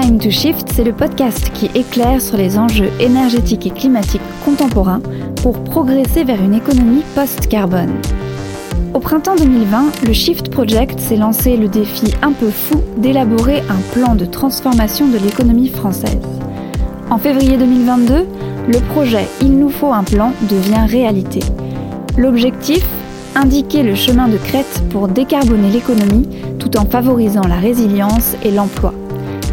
Time to Shift, c'est le podcast qui éclaire sur les enjeux énergétiques et climatiques contemporains pour progresser vers une économie post-carbone. Au printemps 2020, le Shift Project s'est lancé le défi un peu fou d'élaborer un plan de transformation de l'économie française. En février 2022, le projet Il nous faut un plan devient réalité. L'objectif Indiquer le chemin de crête pour décarboner l'économie tout en favorisant la résilience et l'emploi.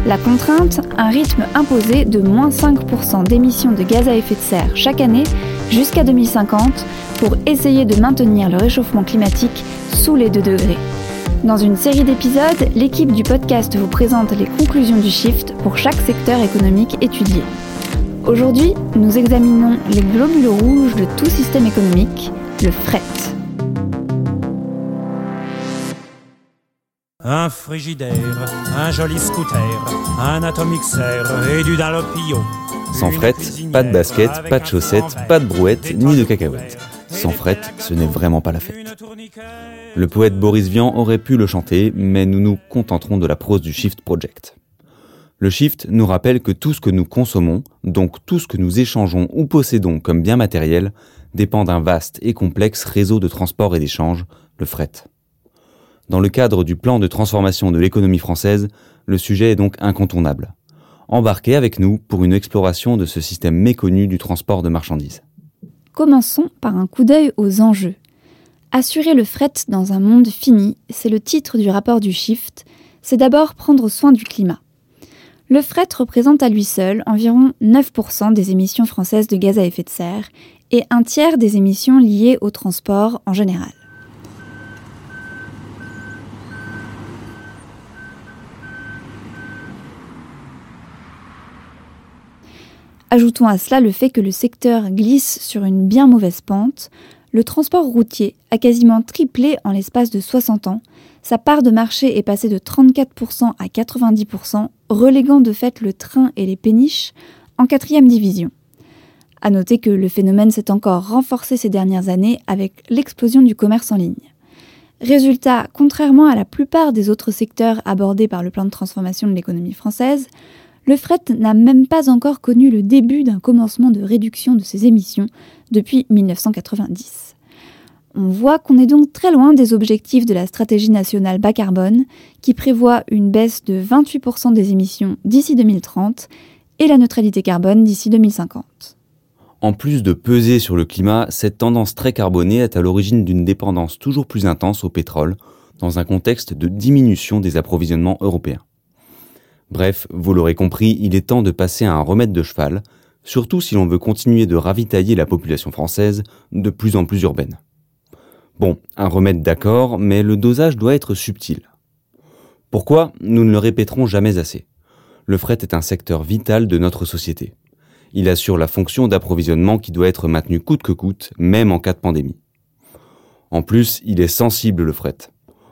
La contrainte, un rythme imposé de moins 5% d'émissions de gaz à effet de serre chaque année jusqu'à 2050 pour essayer de maintenir le réchauffement climatique sous les 2 degrés. Dans une série d'épisodes, l'équipe du podcast vous présente les conclusions du shift pour chaque secteur économique étudié. Aujourd'hui, nous examinons les globules rouges de tout système économique, le fret. Un frigidaire, un joli scooter, un atomixer et du Dunlopio. Sans fret, pas de basket, pas de chaussettes, pas de brouette, ni de cacahuètes. Sans fret, ce n'est vraiment pas la fête. Le poète Boris Vian aurait pu le chanter, mais nous nous contenterons de la prose du Shift Project. Le Shift nous rappelle que tout ce que nous consommons, donc tout ce que nous échangeons ou possédons comme bien matériel, dépend d'un vaste et complexe réseau de transport et d'échange, le fret. Dans le cadre du plan de transformation de l'économie française, le sujet est donc incontournable. Embarquez avec nous pour une exploration de ce système méconnu du transport de marchandises. Commençons par un coup d'œil aux enjeux. Assurer le fret dans un monde fini, c'est le titre du rapport du Shift, c'est d'abord prendre soin du climat. Le fret représente à lui seul environ 9% des émissions françaises de gaz à effet de serre et un tiers des émissions liées au transport en général. Ajoutons à cela le fait que le secteur glisse sur une bien mauvaise pente, le transport routier a quasiment triplé en l'espace de 60 ans, sa part de marché est passée de 34% à 90%, reléguant de fait le train et les péniches en quatrième division. A noter que le phénomène s'est encore renforcé ces dernières années avec l'explosion du commerce en ligne. Résultat, contrairement à la plupart des autres secteurs abordés par le plan de transformation de l'économie française, le fret n'a même pas encore connu le début d'un commencement de réduction de ses émissions depuis 1990. On voit qu'on est donc très loin des objectifs de la stratégie nationale bas carbone, qui prévoit une baisse de 28% des émissions d'ici 2030 et la neutralité carbone d'ici 2050. En plus de peser sur le climat, cette tendance très carbonée est à l'origine d'une dépendance toujours plus intense au pétrole, dans un contexte de diminution des approvisionnements européens. Bref, vous l'aurez compris, il est temps de passer à un remède de cheval, surtout si l'on veut continuer de ravitailler la population française de plus en plus urbaine. Bon, un remède d'accord, mais le dosage doit être subtil. Pourquoi Nous ne le répéterons jamais assez? Le fret est un secteur vital de notre société. Il assure la fonction d'approvisionnement qui doit être maintenue coûte que coûte, même en cas de pandémie. En plus, il est sensible le fret.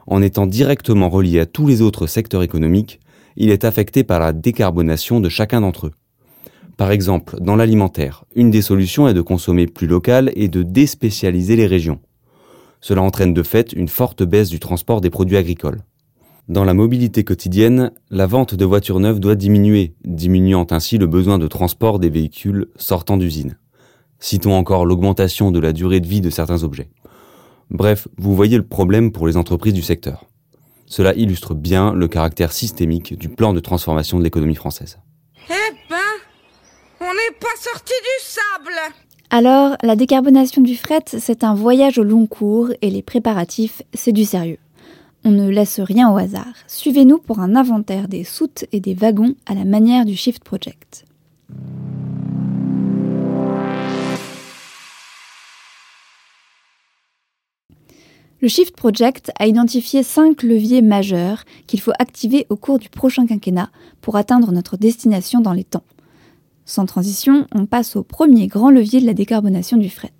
En étant directement relié à tous les autres secteurs économiques, il est affecté par la décarbonation de chacun d'entre eux. Par exemple, dans l'alimentaire, une des solutions est de consommer plus local et de déspécialiser les régions. Cela entraîne de fait une forte baisse du transport des produits agricoles. Dans la mobilité quotidienne, la vente de voitures neuves doit diminuer, diminuant ainsi le besoin de transport des véhicules sortant d'usine. Citons encore l'augmentation de la durée de vie de certains objets. Bref, vous voyez le problème pour les entreprises du secteur. Cela illustre bien le caractère systémique du plan de transformation de l'économie française. Eh ben, on n'est pas sorti du sable Alors, la décarbonation du fret, c'est un voyage au long cours et les préparatifs, c'est du sérieux. On ne laisse rien au hasard. Suivez-nous pour un inventaire des soutes et des wagons à la manière du Shift Project. Le Shift Project a identifié cinq leviers majeurs qu'il faut activer au cours du prochain quinquennat pour atteindre notre destination dans les temps. Sans transition, on passe au premier grand levier de la décarbonation du fret.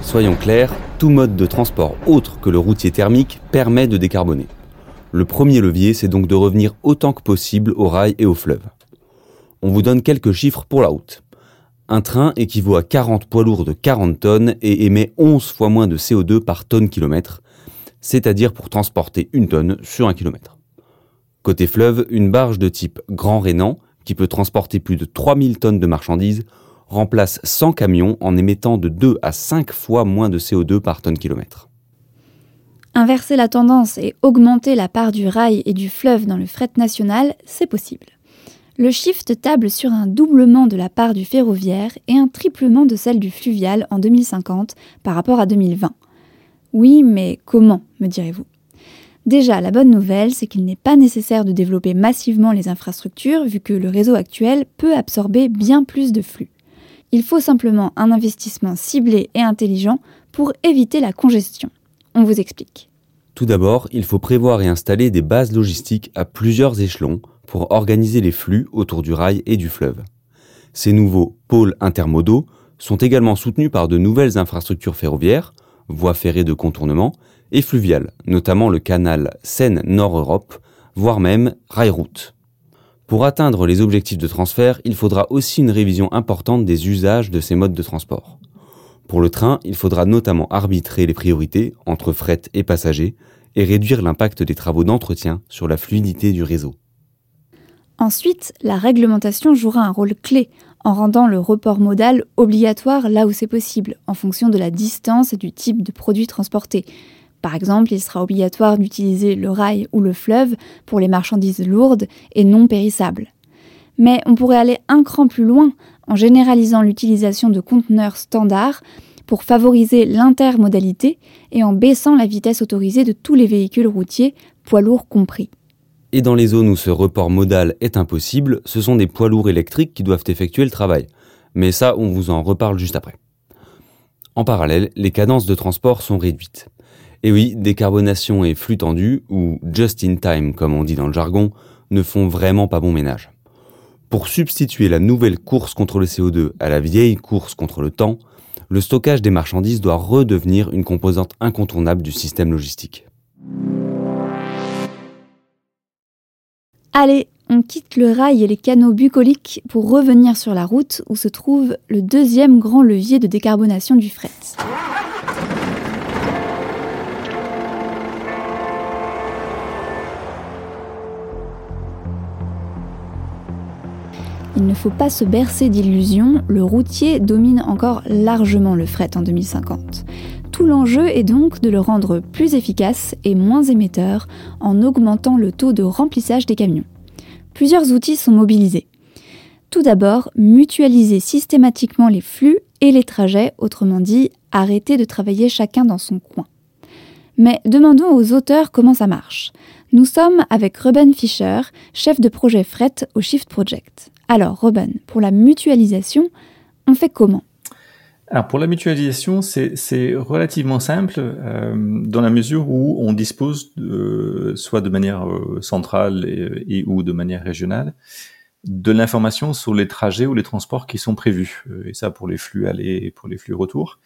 Soyons clairs, tout mode de transport autre que le routier thermique permet de décarboner. Le premier levier, c'est donc de revenir autant que possible au rail et au fleuve. On vous donne quelques chiffres pour la route. Un train équivaut à 40 poids lourds de 40 tonnes et émet 11 fois moins de CO2 par tonne kilomètre. c'est-à-dire pour transporter une tonne sur un kilomètre. Côté fleuve, une barge de type Grand Rénan, qui peut transporter plus de 3000 tonnes de marchandises, remplace 100 camions en émettant de 2 à 5 fois moins de CO2 par tonne kilomètre. Inverser la tendance et augmenter la part du rail et du fleuve dans le fret national, c'est possible. Le shift table sur un doublement de la part du ferroviaire et un triplement de celle du fluvial en 2050 par rapport à 2020. Oui, mais comment, me direz-vous? Déjà, la bonne nouvelle, c'est qu'il n'est pas nécessaire de développer massivement les infrastructures vu que le réseau actuel peut absorber bien plus de flux. Il faut simplement un investissement ciblé et intelligent pour éviter la congestion. On vous explique. Tout d'abord, il faut prévoir et installer des bases logistiques à plusieurs échelons pour organiser les flux autour du rail et du fleuve. Ces nouveaux pôles intermodaux sont également soutenus par de nouvelles infrastructures ferroviaires, voies ferrées de contournement, et fluviales, notamment le canal Seine-Nord-Europe, voire même Rail-Route. Pour atteindre les objectifs de transfert, il faudra aussi une révision importante des usages de ces modes de transport. Pour le train, il faudra notamment arbitrer les priorités entre fret et passagers et réduire l'impact des travaux d'entretien sur la fluidité du réseau. Ensuite, la réglementation jouera un rôle clé en rendant le report modal obligatoire là où c'est possible, en fonction de la distance et du type de produit transporté, par exemple, il sera obligatoire d'utiliser le rail ou le fleuve pour les marchandises lourdes et non périssables. Mais on pourrait aller un cran plus loin en généralisant l'utilisation de conteneurs standards pour favoriser l'intermodalité et en baissant la vitesse autorisée de tous les véhicules routiers, poids lourds compris. Et dans les zones où ce report modal est impossible, ce sont des poids lourds électriques qui doivent effectuer le travail. Mais ça, on vous en reparle juste après. En parallèle, les cadences de transport sont réduites. Et oui, décarbonation et flux tendu, ou just in time comme on dit dans le jargon, ne font vraiment pas bon ménage. Pour substituer la nouvelle course contre le CO2 à la vieille course contre le temps, le stockage des marchandises doit redevenir une composante incontournable du système logistique. Allez, on quitte le rail et les canaux bucoliques pour revenir sur la route où se trouve le deuxième grand levier de décarbonation du fret. Il ne faut pas se bercer d'illusions, le routier domine encore largement le fret en 2050. Tout l'enjeu est donc de le rendre plus efficace et moins émetteur en augmentant le taux de remplissage des camions. Plusieurs outils sont mobilisés. Tout d'abord, mutualiser systématiquement les flux et les trajets, autrement dit, arrêter de travailler chacun dans son coin. Mais demandons aux auteurs comment ça marche. Nous sommes avec Ruben Fischer, chef de projet fret au Shift Project. Alors, Robin, pour la mutualisation, on fait comment? Alors pour la mutualisation, c'est relativement simple euh, dans la mesure où on dispose, soit de manière euh, centrale et, ou de manière régionale, de l'information sur les trajets ou les transports qui sont prévus. Euh, et ça pour les flux aller et pour les flux retour.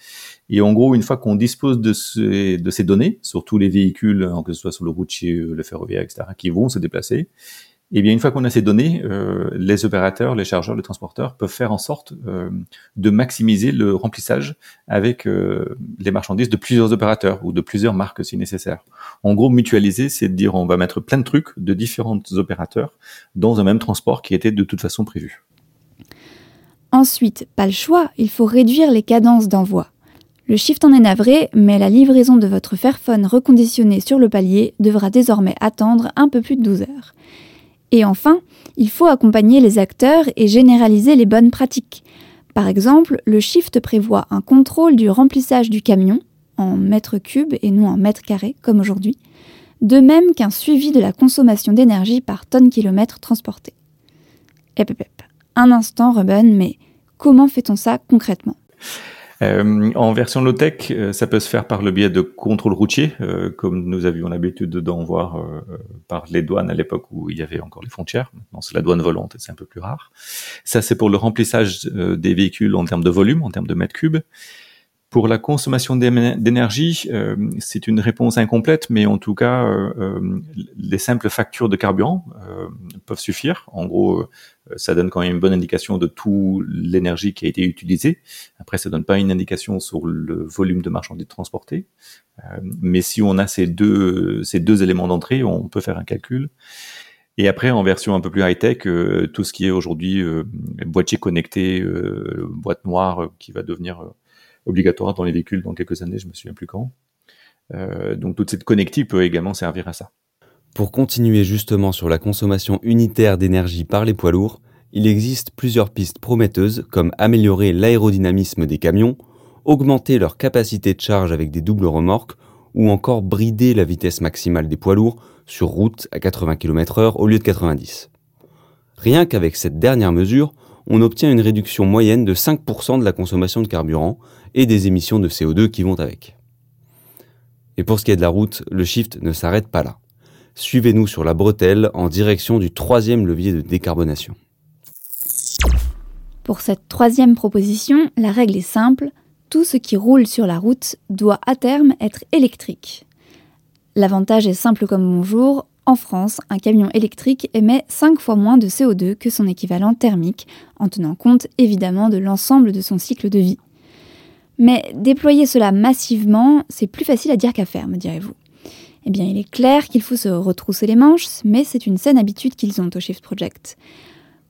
Et en gros, une fois qu'on dispose de, ces, de ces données sur tous les véhicules, que ce soit sur le routier, le ferroviaire, etc., qui vont se déplacer, et eh bien, une fois qu'on a ces données, euh, les opérateurs, les chargeurs, les transporteurs peuvent faire en sorte euh, de maximiser le remplissage avec euh, les marchandises de plusieurs opérateurs ou de plusieurs marques si nécessaire. En gros, mutualiser, c'est de dire on va mettre plein de trucs de différents opérateurs dans un même transport qui était de toute façon prévu. Ensuite, pas le choix, il faut réduire les cadences d'envoi. Le shift en est navré, mais la livraison de votre Fairphone reconditionné sur le palier devra désormais attendre un peu plus de 12 heures. Et enfin, il faut accompagner les acteurs et généraliser les bonnes pratiques. Par exemple, le Shift prévoit un contrôle du remplissage du camion en mètres cubes et non en mètres carrés comme aujourd'hui, de même qu'un suivi de la consommation d'énergie par tonne kilomètre transporté. Ep, Un instant, Ruben, mais comment fait-on ça concrètement? Euh, en version low-tech, euh, ça peut se faire par le biais de contrôle routier, euh, comme nous avions l'habitude d'en voir par les douanes à l'époque où il y avait encore les frontières. Maintenant, c'est la douane volante et c'est un peu plus rare. Ça, c'est pour le remplissage des véhicules en termes de volume, en termes de mètres cubes. Pour la consommation d'énergie, euh, c'est une réponse incomplète, mais en tout cas, euh, euh, les simples factures de carburant peuvent suffire. En gros, ça donne quand même une bonne indication de toute l'énergie qui a été utilisée. Après, ça donne pas une indication sur le volume de marchandises transportées. mais si on a ces deux, ces deux éléments d'entrée, on peut faire un calcul. Et après, en version un peu plus high-tech, tout ce qui est aujourd'hui boîtier connecté, boîte noire, qui va devenir obligatoire dans les véhicules dans quelques années, je me souviens plus quand. Euh, donc toute cette connectique peut également servir à ça. Pour continuer justement sur la consommation unitaire d'énergie par les poids lourds, il existe plusieurs pistes prometteuses comme améliorer l'aérodynamisme des camions, augmenter leur capacité de charge avec des doubles remorques ou encore brider la vitesse maximale des poids lourds sur route à 80 km/h au lieu de 90. Rien qu'avec cette dernière mesure, on obtient une réduction moyenne de 5% de la consommation de carburant et des émissions de CO2 qui vont avec. Et pour ce qui est de la route, le shift ne s'arrête pas là. Suivez-nous sur la bretelle en direction du troisième levier de décarbonation. Pour cette troisième proposition, la règle est simple, tout ce qui roule sur la route doit à terme être électrique. L'avantage est simple comme bonjour, en France, un camion électrique émet 5 fois moins de CO2 que son équivalent thermique, en tenant compte évidemment de l'ensemble de son cycle de vie. Mais déployer cela massivement, c'est plus facile à dire qu'à faire, me direz-vous. Eh bien, il est clair qu'il faut se retrousser les manches, mais c'est une saine habitude qu'ils ont au Shift Project.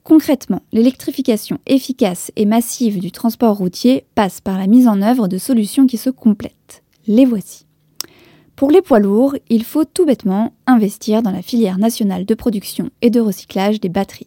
Concrètement, l'électrification efficace et massive du transport routier passe par la mise en œuvre de solutions qui se complètent. Les voici. Pour les poids lourds, il faut tout bêtement investir dans la filière nationale de production et de recyclage des batteries.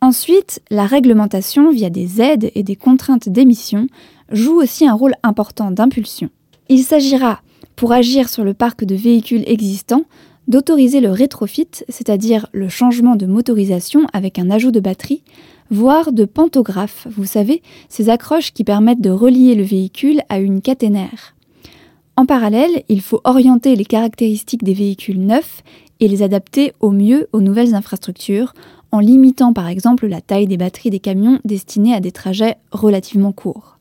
Ensuite, la réglementation via des aides et des contraintes d'émission joue aussi un rôle important d'impulsion. Il s'agira, pour agir sur le parc de véhicules existants, d'autoriser le rétrofit, c'est-à-dire le changement de motorisation avec un ajout de batterie, voire de pantographes, vous savez, ces accroches qui permettent de relier le véhicule à une caténaire. En parallèle, il faut orienter les caractéristiques des véhicules neufs et les adapter au mieux aux nouvelles infrastructures, en limitant par exemple la taille des batteries des camions destinés à des trajets relativement courts.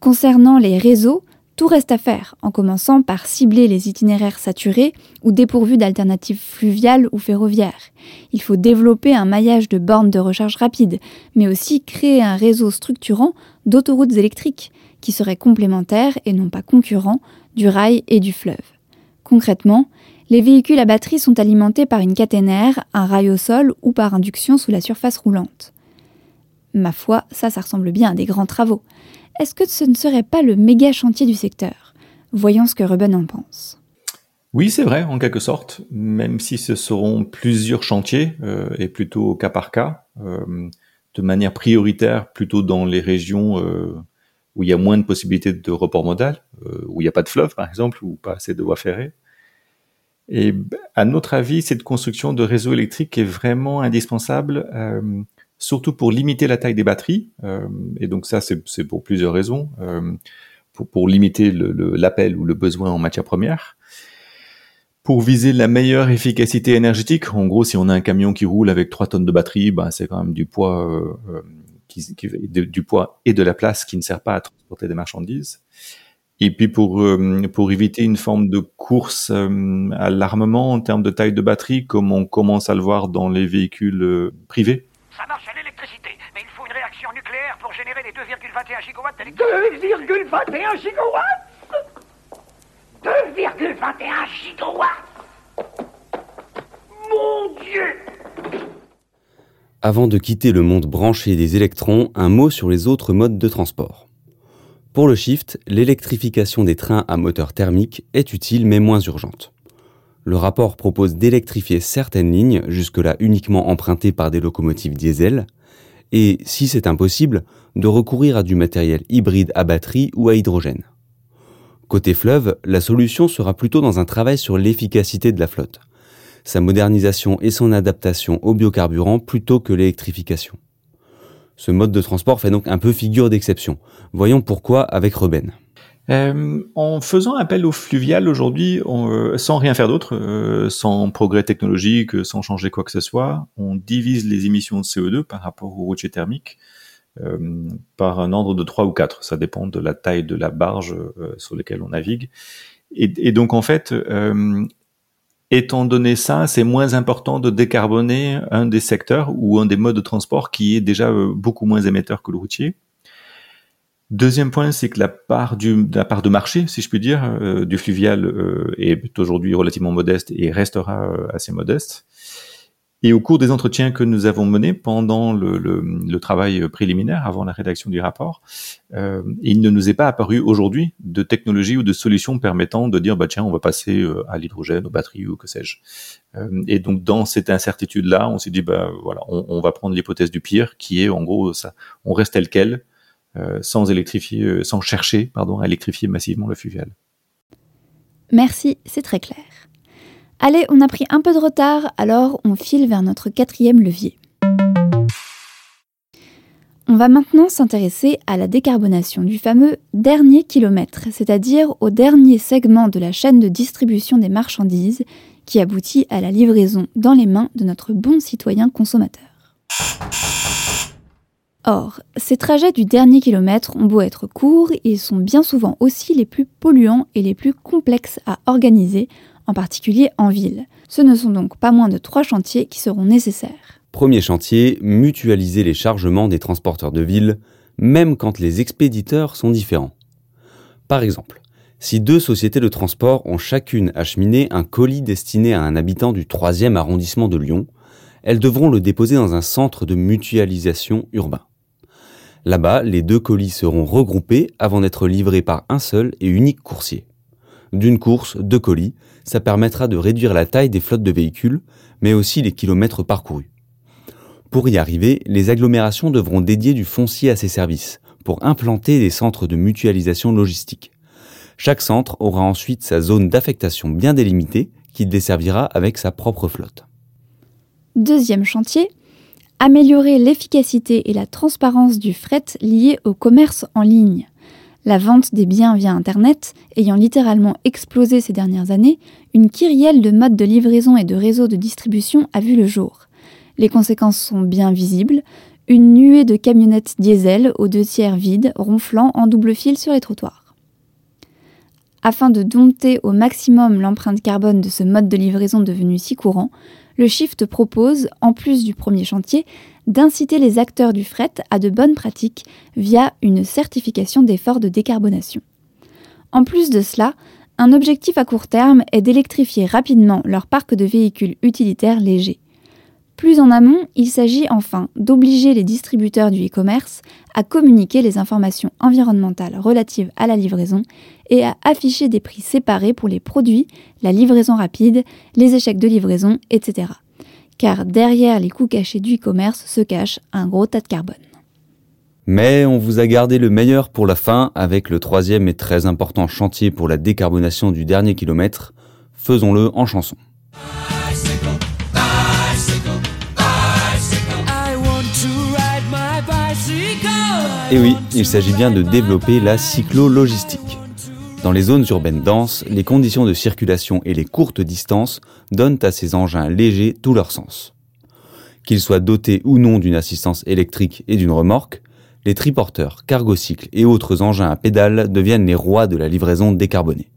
Concernant les réseaux, tout reste à faire, en commençant par cibler les itinéraires saturés ou dépourvus d'alternatives fluviales ou ferroviaires. Il faut développer un maillage de bornes de recharge rapide, mais aussi créer un réseau structurant d'autoroutes électriques, qui seraient complémentaires et non pas concurrents du rail et du fleuve. Concrètement, les véhicules à batterie sont alimentés par une caténaire, un rail au sol ou par induction sous la surface roulante. Ma foi, ça, ça ressemble bien à des grands travaux. Est-ce que ce ne serait pas le méga chantier du secteur? Voyons ce que Ruben en pense. Oui, c'est vrai, en quelque sorte, même si ce seront plusieurs chantiers, euh, et plutôt au cas par cas, euh, de manière prioritaire, plutôt dans les régions euh, où il y a moins de possibilités de report modal, où il n'y a pas de fleuve par exemple, ou pas assez de voies ferrées. Et à notre avis, cette construction de réseaux électriques est vraiment indispensable, surtout pour limiter la taille des batteries. Euh, et donc ça, c'est pour plusieurs raisons. pour, pour, limiter l'appel ou le besoin en matière première. Pour viser la meilleure efficacité énergétique, en gros, si on a un camion qui roule avec 3 tonnes de batterie, ben, c'est quand même du poids qui, qui du poids et de la place qui ne sert pas à transporter des marchandises. Et puis pour euh, pour éviter une forme de course euh, à l'armement en termes de taille de batterie, comme on commence à le voir dans les véhicules euh, privés. Ça marche à l'électricité, mais il faut une réaction nucléaire pour générer les 2,21 gigawatts d'électricité. 2,21 gigawatts? 2,21 gigawatts Mon Dieu avant de quitter le monde branché des électrons, un mot sur les autres modes de transport. Pour le shift, l'électrification des trains à moteur thermique est utile mais moins urgente. Le rapport propose d'électrifier certaines lignes, jusque-là uniquement empruntées par des locomotives diesel, et, si c'est impossible, de recourir à du matériel hybride à batterie ou à hydrogène. Côté fleuve, la solution sera plutôt dans un travail sur l'efficacité de la flotte sa modernisation et son adaptation au biocarburant plutôt que l'électrification. Ce mode de transport fait donc un peu figure d'exception. Voyons pourquoi avec Reben. Euh, en faisant appel au fluvial aujourd'hui, euh, sans rien faire d'autre, euh, sans progrès technologique, sans changer quoi que ce soit, on divise les émissions de CO2 par rapport au routier thermique par un ordre de 3 ou 4. Ça dépend de la taille de la barge sur laquelle on navigue. Et donc en fait, étant donné ça, c'est moins important de décarboner un des secteurs ou un des modes de transport qui est déjà beaucoup moins émetteur que le routier. Deuxième point, c'est que la part du la part de marché, si je puis dire, euh, du fluvial euh, est aujourd'hui relativement modeste et restera euh, assez modeste. Et au cours des entretiens que nous avons menés pendant le, le, le travail préliminaire, avant la rédaction du rapport, il ne nous est pas apparu aujourd'hui de technologie ou de solution permettant de dire bah tiens on va passer à l'hydrogène, aux batteries ou que sais-je. et donc dans cette incertitude là, on s'est dit bah voilà on, on va prendre l'hypothèse du pire qui est en gros ça, on reste tel quel sans électrifier, euh, sans chercher, pardon, à électrifier massivement le fluvial. Merci, c'est très clair. Allez, on a pris un peu de retard, alors on file vers notre quatrième levier. On va maintenant s'intéresser à la décarbonation du fameux dernier kilomètre, c'est-à-dire au dernier segment de la chaîne de distribution des marchandises qui aboutit à la livraison dans les mains de notre bon citoyen consommateur. Or, ces trajets du dernier kilomètre ont beau être courts, ils sont bien souvent aussi les plus polluants et les plus complexes à organiser, en particulier en ville. Ce ne sont donc pas moins de trois chantiers qui seront nécessaires. Premier chantier, mutualiser les chargements des transporteurs de ville, même quand les expéditeurs sont différents. Par exemple, si deux sociétés de transport ont chacune acheminé un colis destiné à un habitant du 3e arrondissement de Lyon, elles devront le déposer dans un centre de mutualisation urbain. Là-bas, les deux colis seront regroupés avant d'être livrés par un seul et unique coursier. D'une course, deux colis, ça permettra de réduire la taille des flottes de véhicules, mais aussi les kilomètres parcourus. Pour y arriver, les agglomérations devront dédier du foncier à ces services, pour implanter des centres de mutualisation logistique. Chaque centre aura ensuite sa zone d'affectation bien délimitée, qu'il desservira avec sa propre flotte. Deuxième chantier, améliorer l'efficacité et la transparence du fret lié au commerce en ligne. La vente des biens via Internet ayant littéralement explosé ces dernières années, une kyrielle de modes de livraison et de réseaux de distribution a vu le jour. Les conséquences sont bien visibles. Une nuée de camionnettes diesel aux deux tiers vides, ronflant en double fil sur les trottoirs. Afin de dompter au maximum l'empreinte carbone de ce mode de livraison devenu si courant, le Shift propose, en plus du premier chantier, d'inciter les acteurs du fret à de bonnes pratiques via une certification d'efforts de décarbonation. En plus de cela, un objectif à court terme est d'électrifier rapidement leur parc de véhicules utilitaires légers. Plus en amont, il s'agit enfin d'obliger les distributeurs du e-commerce à communiquer les informations environnementales relatives à la livraison et à afficher des prix séparés pour les produits, la livraison rapide, les échecs de livraison, etc. Car derrière les coûts cachés du e-commerce se cache un gros tas de carbone. Mais on vous a gardé le meilleur pour la fin avec le troisième et très important chantier pour la décarbonation du dernier kilomètre. Faisons-le en chanson. Et oui, il s'agit bien de développer la cyclo-logistique. Dans les zones urbaines denses, les conditions de circulation et les courtes distances donnent à ces engins légers tout leur sens. Qu'ils soient dotés ou non d'une assistance électrique et d'une remorque, les triporteurs, cargocycles et autres engins à pédales deviennent les rois de la livraison décarbonée.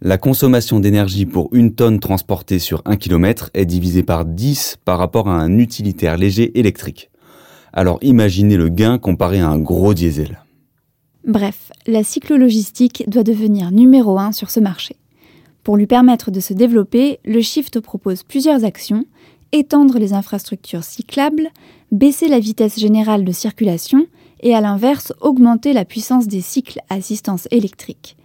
La consommation d'énergie pour une tonne transportée sur un kilomètre est divisée par 10 par rapport à un utilitaire léger électrique. Alors imaginez le gain comparé à un gros diesel. Bref, la cyclologistique doit devenir numéro un sur ce marché. Pour lui permettre de se développer, le Shift propose plusieurs actions étendre les infrastructures cyclables, baisser la vitesse générale de circulation et à l'inverse augmenter la puissance des cycles à assistance électrique.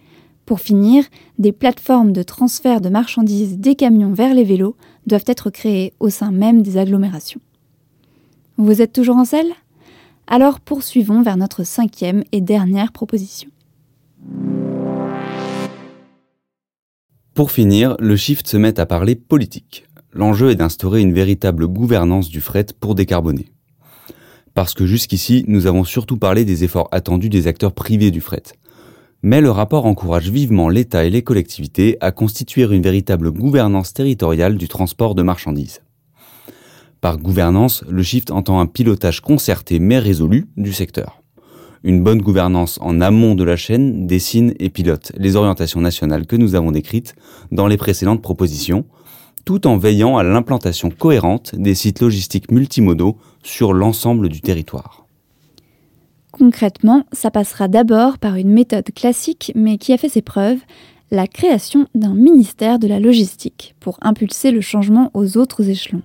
Pour finir, des plateformes de transfert de marchandises des camions vers les vélos doivent être créées au sein même des agglomérations. Vous êtes toujours en selle Alors poursuivons vers notre cinquième et dernière proposition. Pour finir, le shift se met à parler politique. L'enjeu est d'instaurer une véritable gouvernance du fret pour décarboner. Parce que jusqu'ici, nous avons surtout parlé des efforts attendus des acteurs privés du fret. Mais le rapport encourage vivement l'État et les collectivités à constituer une véritable gouvernance territoriale du transport de marchandises. Par gouvernance, le Shift entend un pilotage concerté mais résolu du secteur. Une bonne gouvernance en amont de la chaîne dessine et pilote les orientations nationales que nous avons décrites dans les précédentes propositions, tout en veillant à l'implantation cohérente des sites logistiques multimodaux sur l'ensemble du territoire. Concrètement, ça passera d'abord par une méthode classique mais qui a fait ses preuves, la création d'un ministère de la logistique pour impulser le changement aux autres échelons.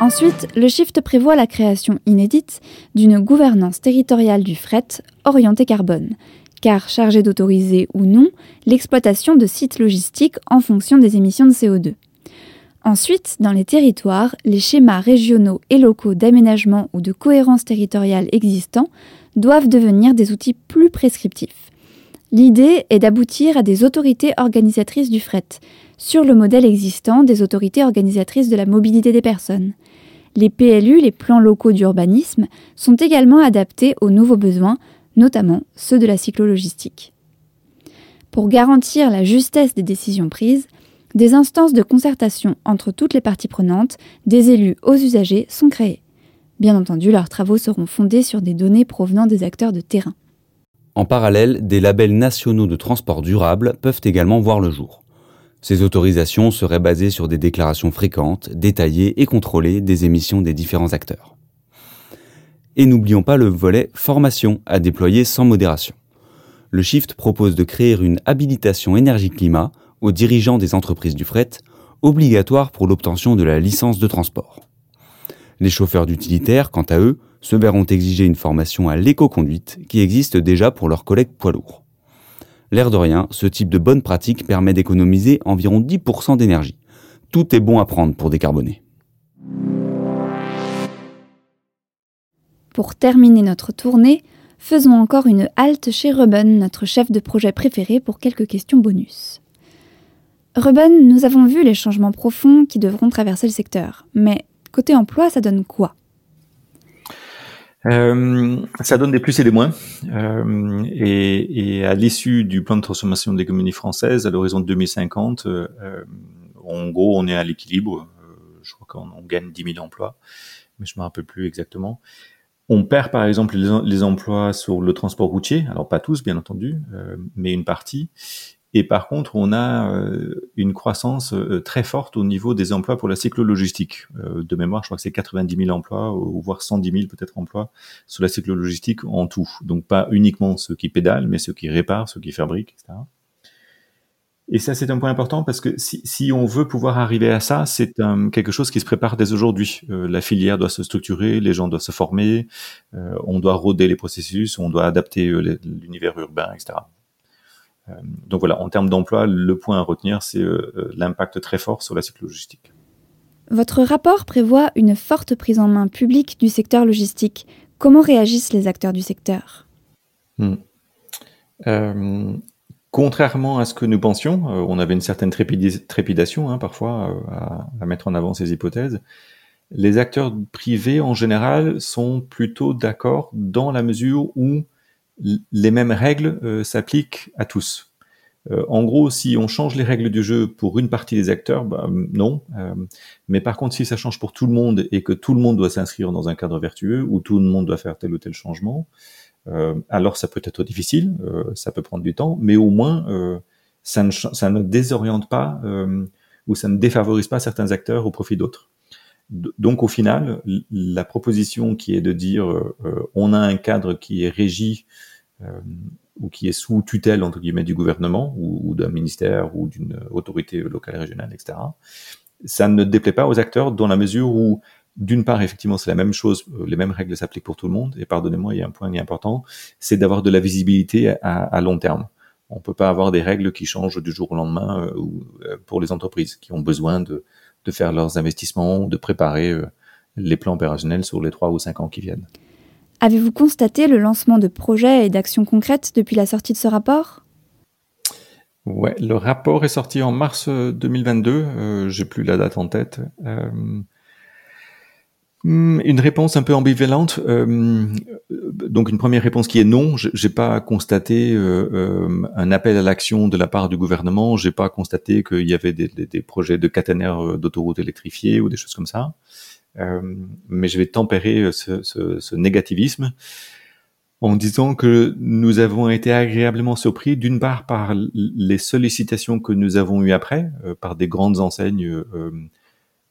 Ensuite, le Shift prévoit la création inédite d'une gouvernance territoriale du fret orientée carbone, car chargée d'autoriser ou non l'exploitation de sites logistiques en fonction des émissions de CO2. Ensuite, dans les territoires, les schémas régionaux et locaux d'aménagement ou de cohérence territoriale existants doivent devenir des outils plus prescriptifs. L'idée est d'aboutir à des autorités organisatrices du fret, sur le modèle existant des autorités organisatrices de la mobilité des personnes. Les PLU, les plans locaux d'urbanisme, sont également adaptés aux nouveaux besoins, notamment ceux de la cyclologistique. Pour garantir la justesse des décisions prises, des instances de concertation entre toutes les parties prenantes, des élus aux usagers, sont créées. Bien entendu, leurs travaux seront fondés sur des données provenant des acteurs de terrain. En parallèle, des labels nationaux de transport durable peuvent également voir le jour. Ces autorisations seraient basées sur des déclarations fréquentes, détaillées et contrôlées des émissions des différents acteurs. Et n'oublions pas le volet formation à déployer sans modération. Le Shift propose de créer une habilitation énergie-climat aux dirigeants des entreprises du fret, obligatoire pour l'obtention de la licence de transport. Les chauffeurs d'utilitaires, quant à eux, se verront exiger une formation à l'éco-conduite qui existe déjà pour leurs collègues poids lourds. L'air de rien, ce type de bonne pratique permet d'économiser environ 10% d'énergie. Tout est bon à prendre pour décarboner. Pour terminer notre tournée, faisons encore une halte chez Ruben, notre chef de projet préféré, pour quelques questions bonus. Ruben, nous avons vu les changements profonds qui devront traverser le secteur, mais côté emploi, ça donne quoi? Euh, ça donne des plus et des moins. Euh, et, à l'issue du plan de transformation de l'économie française, à l'horizon de 2050, euh, en gros, on est à l'équilibre. je crois qu'on gagne 10 000 emplois, mais je me rappelle plus exactement. On perd par exemple les, emplois sur le transport routier, alors pas tous bien entendu, mais une partie. Et par contre, on a euh, une croissance euh, très forte au niveau des emplois pour la cyclo-logistique. Euh, de mémoire, je crois que c'est 90 000 emplois, ou voire 110 000 peut-être emplois sur la cyclo-logistique en tout. Donc pas uniquement ceux qui pédalent, mais ceux qui réparent, ceux qui fabriquent, etc. Et ça, c'est un point important parce que si, si, on veut pouvoir arriver à ça, c'est quelque chose qui se prépare dès aujourd'hui. la filière doit se structurer, les gens doivent se former, on doit roder les processus, on doit adapter l'univers urbain, etc. Euh, donc voilà, en termes d'emploi, le point à retenir, c'est euh, euh, l'impact très fort sur la cycle logistique. Votre rapport prévoit une forte prise en main publique du secteur logistique. Comment réagissent les acteurs du secteur? Hmm. Contrairement à ce que nous pensions, on avait une certaine trépidation hein, parfois à, mettre en avant ces hypothèses. Les acteurs privés en général sont plutôt d'accord dans la mesure où les mêmes règles euh, s'appliquent à tous. Euh, en gros, si on change les règles du jeu pour une partie des acteurs, bah, non. Euh, mais par contre, si ça change pour tout le monde et que tout le monde doit s'inscrire dans un cadre vertueux ou tout le monde doit faire tel ou tel changement, alors ça peut être difficile, ça peut prendre du temps, mais au moins ça ne, ça, ne, désoriente pas ou ça ne défavorise pas certains acteurs au profit d'autres. Donc au final, la proposition qui est de dire on a un cadre qui est régi euh, ou qui est sous tutelle entre guillemets du gouvernement ou, d'un ministère ou d'une autorité locale régionale, etc. Ça ne déplaît pas aux acteurs dans la mesure où d'une part, effectivement, c'est la même chose, euh, les mêmes règles s'appliquent pour tout le monde. Et pardonnez-moi, il y a un point qui est important, c'est d'avoir de la visibilité à, à, long terme. On peut pas avoir des règles qui changent du jour au lendemain euh, pour les entreprises qui ont besoin de, de faire leurs investissements, de préparer les plans opérationnels sur les trois ou cinq ans qui viennent. Avez-vous constaté le lancement de projets et d'actions concrètes depuis la sortie de ce rapport? Ouais, le rapport est sorti en mars 2022. Euh, euh, J'ai plus la date en tête. Euh, une réponse un peu ambivalente. Euh, donc une première réponse qui est non. J'ai pas constaté euh, euh, un appel à l'action de la part du gouvernement. J'ai pas constaté qu'il y avait des, des, des, projets de caténaires d'autoroutes électrifiées ou des choses comme ça. Euh, mais je vais tempérer ce, ce, ce, négativisme en disant que nous avons été agréablement surpris, d'une part par les sollicitations que nous avons eues après, par des grandes enseignes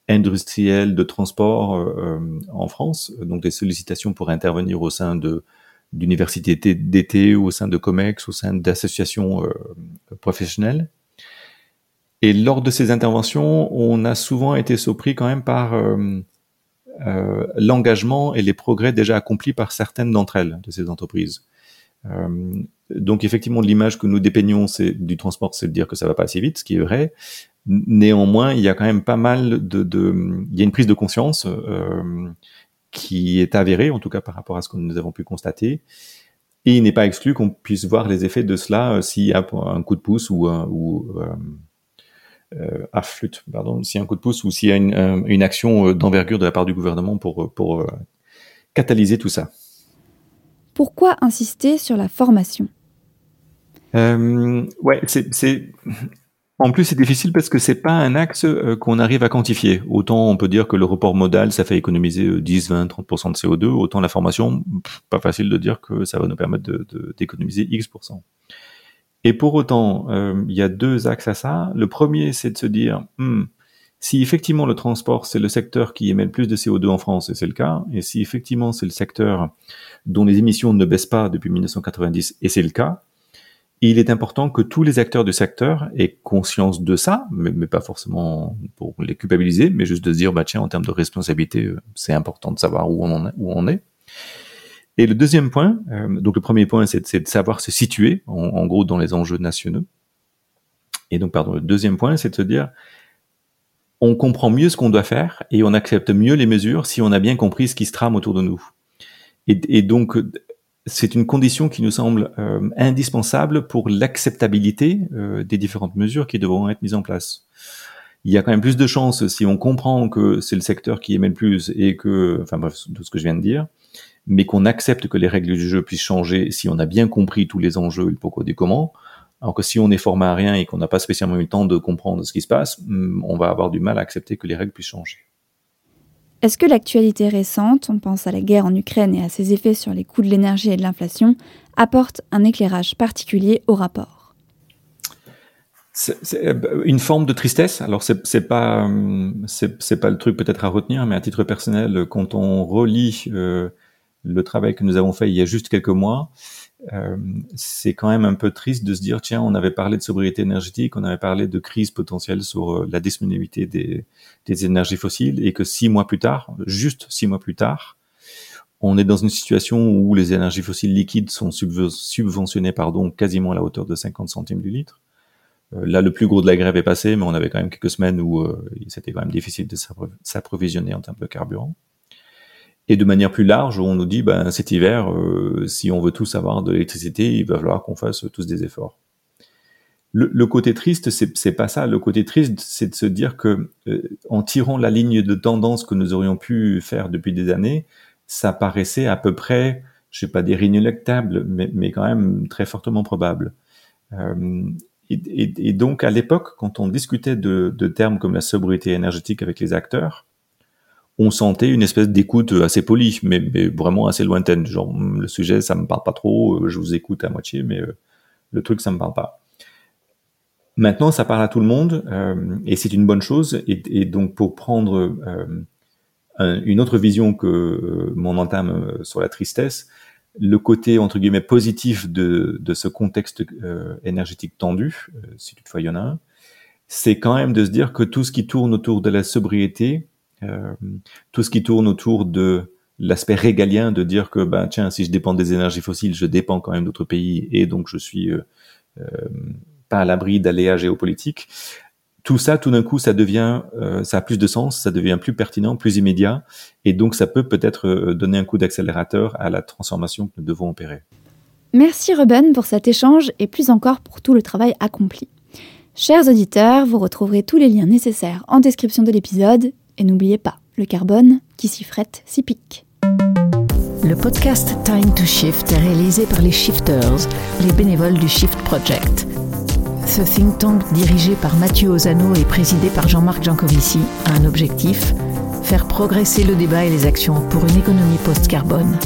industriels de transport euh, en France, donc des sollicitations pour intervenir au sein de d'universités d'été, au sein de COMEX, au sein d'associations euh, professionnelles. Et lors de ces interventions, on a souvent été surpris quand même par euh, euh, l'engagement et les progrès déjà accomplis par certaines d'entre elles, de ces entreprises. Euh, donc effectivement, l'image que nous dépeignons du transport, c'est de dire que ça va pas assez vite, ce qui est vrai, Néanmoins, il y a quand même pas mal de, de il y a une prise de conscience euh, qui est avérée, en tout cas par rapport à ce que nous avons pu constater. Et il n'est pas exclu qu'on puisse voir les effets de cela euh, s'il y a un coup de pouce ou, ou euh, euh, ah, flûte, pardon, s'il y a un coup de pouce ou s'il y a une, euh, une action d'envergure de la part du gouvernement pour, pour catalyser tout ça. Pourquoi insister sur la formation? Euh, Ouais, c'est en plus, c'est difficile parce que c'est pas un axe euh, qu'on arrive à quantifier. Autant on peut dire que le report modal, ça fait économiser 10, 20, 30% de CO2. Autant la formation, pas facile de dire que ça va nous permettre d'économiser de, X%. Et pour autant, euh, il y a deux axes à ça. Le premier, c'est de se dire, hmm, si effectivement le transport, c'est le secteur qui émet le plus de CO2 en France, et c'est le cas, et si effectivement c'est le secteur dont les émissions ne baissent pas depuis 1990, et c'est le cas, il est important que tous les acteurs du secteur aient conscience de ça, mais, pas forcément pour les culpabiliser, mais juste de se dire, bah tiens, en termes de responsabilité, euh, c'est important de savoir où on, on est. Et le deuxième point, euh, donc le premier point, c'est de savoir se situer, en, gros, dans les enjeux nationaux. Et donc, pardon, le deuxième point, c'est de se dire, on comprend mieux ce qu'on doit faire et on accepte mieux les mesures si on a bien compris ce qui se trame autour de nous. Et donc, c'est une condition qui nous semble euh, indispensable pour l'acceptabilité euh, des différentes mesures qui devront être mises en place. Il y a quand même plus de chances si on comprend que c'est le secteur qui émet le plus et que, enfin bref, tout ce que je viens de dire, mais qu'on accepte que les règles du jeu puissent changer si on a bien compris tous les enjeux, le pourquoi du comment. Alors que si on est formé à rien et qu'on n'a pas spécialement eu le temps de comprendre ce qui se passe, hmm, on va avoir du mal à accepter que les règles puissent changer. Est-ce que l'actualité récente, on pense à la guerre en Ukraine et à ses effets sur les coûts de l'énergie et de l'inflation, apporte un éclairage particulier au rapport? C'est euh, une forme de tristesse? Alors c'est pas c'est pas le truc peut-être à retenir, mais à titre personnel, quand on relit euh, le travail que nous avons fait il y a juste quelques mois, euh, c'est quand même un peu triste de se dire tiens on avait parlé de sobriété énergétique, on avait parlé de crise potentielle sur euh, la disponibilité des, énergies fossiles et que six mois plus tard, juste six mois plus tard, on est dans une situation où les énergies fossiles liquides sont subventionnées pardon quasiment à la hauteur de 50 centimes du litre. Euh, là, le plus gros de la grève est passé, mais on avait quand même quelques semaines où c'était quand même difficile de s'approvisionner en termes de carburant. Et de manière plus large, on nous dit, ben, cet hiver, euh, si on veut tous avoir de l'électricité, il va falloir qu'on fasse tous des efforts. Le, le côté triste, c'est pas ça. Le côté triste, c'est de se dire que, euh, en tirant la ligne de tendance que nous aurions pu faire depuis des années, ça paraissait à peu près, je sais pas dire inéluctable, mais, mais quand même très fortement probable. Euh, et, et, et, donc, à l'époque, quand on discutait de, de termes comme la sobriété énergétique avec les acteurs, on sentait une espèce d'écoute assez polie, mais, vraiment assez lointaine. Genre, hmm, le sujet, ça me parle pas trop, euh, je vous écoute à moitié, mais euh, le truc, ça me parle pas. Maintenant, ça parle à tout le monde, euh, et c'est une bonne chose. Et, donc, pour prendre une autre vision que mon entame sur la tristesse, le côté, entre guillemets, positif de, de ce contexte énergétique tendu, si toutefois il y en a un, c'est quand même de se dire que tout ce qui tourne autour de la sobriété, euh, tout ce qui tourne autour de l'aspect régalien de dire que ben tiens si je dépends des énergies fossiles je dépends quand même d'autres pays et donc je suis euh, euh pas à l'abri d'aléas géopolitiques tout ça tout d'un coup ça devient euh, ça a plus de sens ça devient plus pertinent plus immédiat et donc ça peut peut-être euh, donner un coup d'accélérateur à la transformation que nous devons opérer Merci Ruben pour cet échange et plus encore pour tout le travail accompli. Chers auditeurs, vous retrouverez tous les liens nécessaires en description de l'épisode et n'oubliez pas, le carbone qui s'y frette s'y pique. Le podcast Time to Shift est réalisé par les Shifters, les bénévoles du Shift Project. Ce think tank dirigé par Mathieu Ozano et présidé par Jean-Marc Jancovici a un objectif faire progresser le débat et les actions pour une économie post-carbone.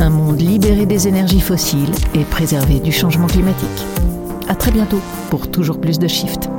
Un monde libéré des énergies fossiles et préservé du changement climatique. À très bientôt pour toujours plus de Shift.